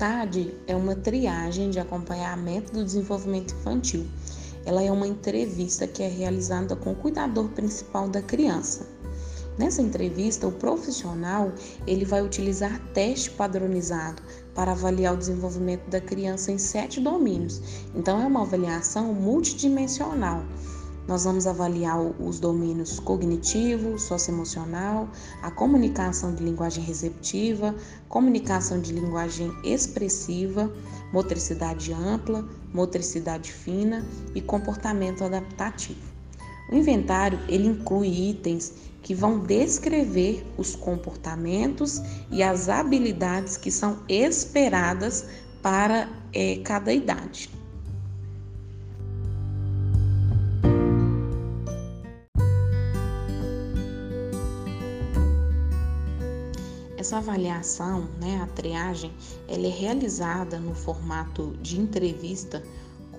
TAD é uma triagem de acompanhamento do desenvolvimento infantil. Ela é uma entrevista que é realizada com o cuidador principal da criança. Nessa entrevista, o profissional ele vai utilizar teste padronizado para avaliar o desenvolvimento da criança em sete domínios. Então, é uma avaliação multidimensional. Nós vamos avaliar os domínios cognitivo, socioemocional, a comunicação de linguagem receptiva, comunicação de linguagem expressiva, motricidade ampla, motricidade fina e comportamento adaptativo. O inventário ele inclui itens que vão descrever os comportamentos e as habilidades que são esperadas para é, cada idade. Essa avaliação, né, a triagem, ela é realizada no formato de entrevista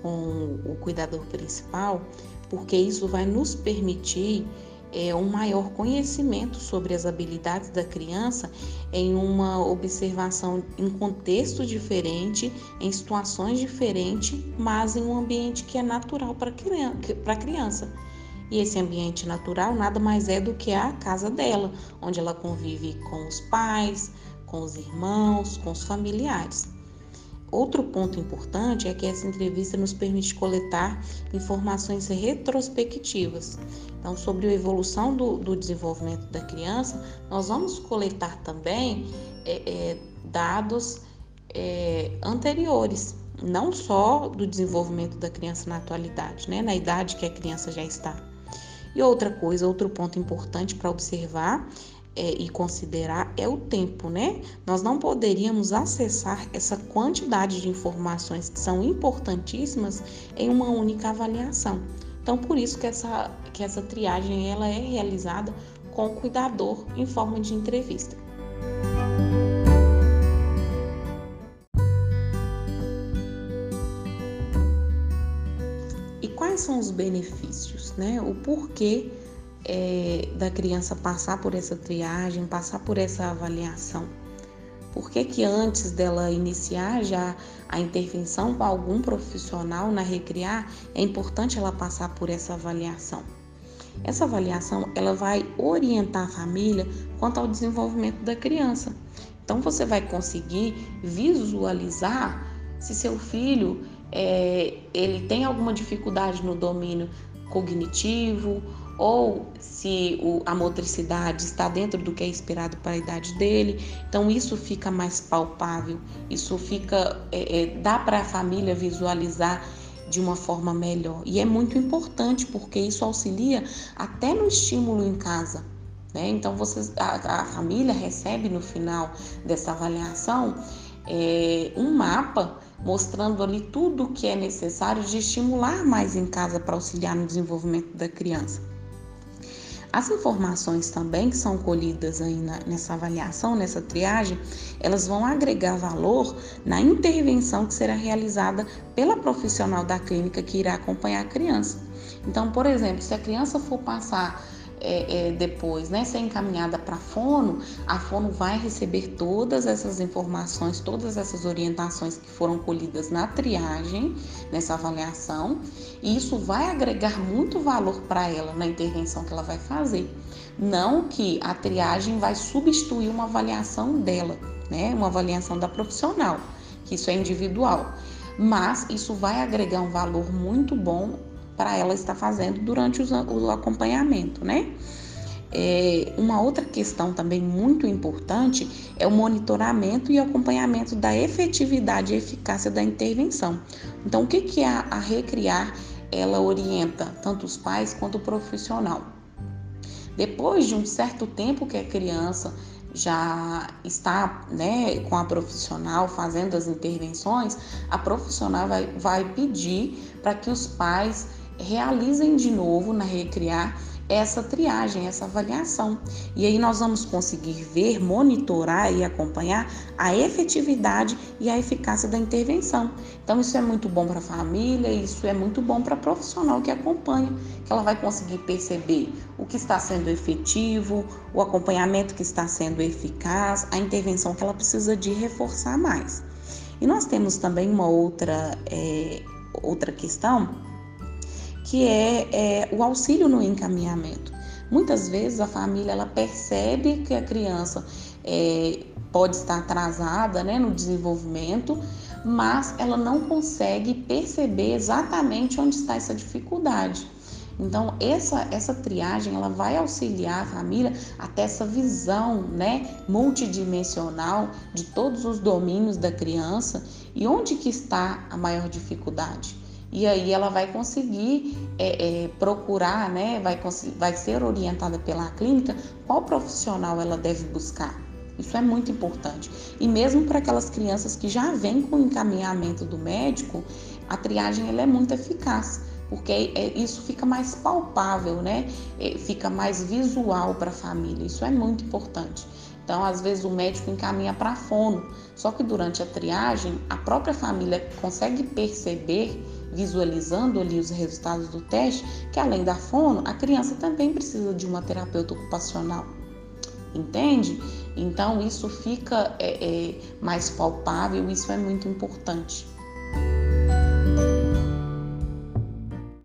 com o cuidador principal, porque isso vai nos permitir é, um maior conhecimento sobre as habilidades da criança em uma observação em contexto diferente, em situações diferentes, mas em um ambiente que é natural para a criança. E esse ambiente natural nada mais é do que a casa dela, onde ela convive com os pais, com os irmãos, com os familiares. Outro ponto importante é que essa entrevista nos permite coletar informações retrospectivas. Então, sobre a evolução do, do desenvolvimento da criança, nós vamos coletar também é, é, dados é, anteriores, não só do desenvolvimento da criança na atualidade, né, na idade que a criança já está. E outra coisa, outro ponto importante para observar é, e considerar é o tempo, né? Nós não poderíamos acessar essa quantidade de informações que são importantíssimas em uma única avaliação. Então, por isso que essa, que essa triagem ela é realizada com o cuidador em forma de entrevista. Quais são os benefícios, né? O porquê é, da criança passar por essa triagem, passar por essa avaliação. Por que, que antes dela iniciar já a intervenção com algum profissional na Recriar, é importante ela passar por essa avaliação? Essa avaliação ela vai orientar a família quanto ao desenvolvimento da criança. Então você vai conseguir visualizar se seu filho é, ele tem alguma dificuldade no domínio cognitivo ou se o, a motricidade está dentro do que é esperado para a idade dele. Então isso fica mais palpável, isso fica é, é, dá para a família visualizar de uma forma melhor e é muito importante porque isso auxilia até no estímulo em casa. Né? Então a, a família recebe no final dessa avaliação é, um mapa mostrando ali tudo o que é necessário de estimular mais em casa para auxiliar no desenvolvimento da criança. As informações também que são colhidas aí na, nessa avaliação, nessa triagem, elas vão agregar valor na intervenção que será realizada pela profissional da clínica que irá acompanhar a criança. Então, por exemplo, se a criança for passar é, é, depois né, ser encaminhada para a fono, a fono vai receber todas essas informações, todas essas orientações que foram colhidas na triagem, nessa avaliação, e isso vai agregar muito valor para ela na intervenção que ela vai fazer. Não que a triagem vai substituir uma avaliação dela, né, uma avaliação da profissional, que isso é individual mas isso vai agregar um valor muito bom para ela estar fazendo durante o acompanhamento, né? É, uma outra questão também muito importante é o monitoramento e acompanhamento da efetividade e eficácia da intervenção. Então, o que, que a, a Recriar ela orienta tanto os pais quanto o profissional? Depois de um certo tempo que a criança já está né, com a profissional fazendo as intervenções, a profissional vai, vai pedir para que os pais realizem de novo na Recriar essa triagem, essa avaliação. E aí nós vamos conseguir ver, monitorar e acompanhar a efetividade e a eficácia da intervenção. Então isso é muito bom para a família, isso é muito bom para a profissional que acompanha, que ela vai conseguir perceber o que está sendo efetivo, o acompanhamento que está sendo eficaz, a intervenção que ela precisa de reforçar mais. E nós temos também uma outra, é, outra questão, que é, é o auxílio no encaminhamento. Muitas vezes a família ela percebe que a criança é, pode estar atrasada né, no desenvolvimento, mas ela não consegue perceber exatamente onde está essa dificuldade. Então, essa, essa triagem ela vai auxiliar a família até essa visão né, multidimensional de todos os domínios da criança e onde que está a maior dificuldade. E aí ela vai conseguir é, é, procurar, né, vai, vai ser orientada pela clínica qual profissional ela deve buscar. Isso é muito importante. E mesmo para aquelas crianças que já vêm com o encaminhamento do médico, a triagem ela é muito eficaz porque é, isso fica mais palpável, né? É, fica mais visual para a família. Isso é muito importante. Então, às vezes o médico encaminha para fono, só que durante a triagem a própria família consegue perceber, visualizando ali os resultados do teste, que além da fono, a criança também precisa de uma terapeuta ocupacional. Entende? Então isso fica é, é, mais palpável, isso é muito importante.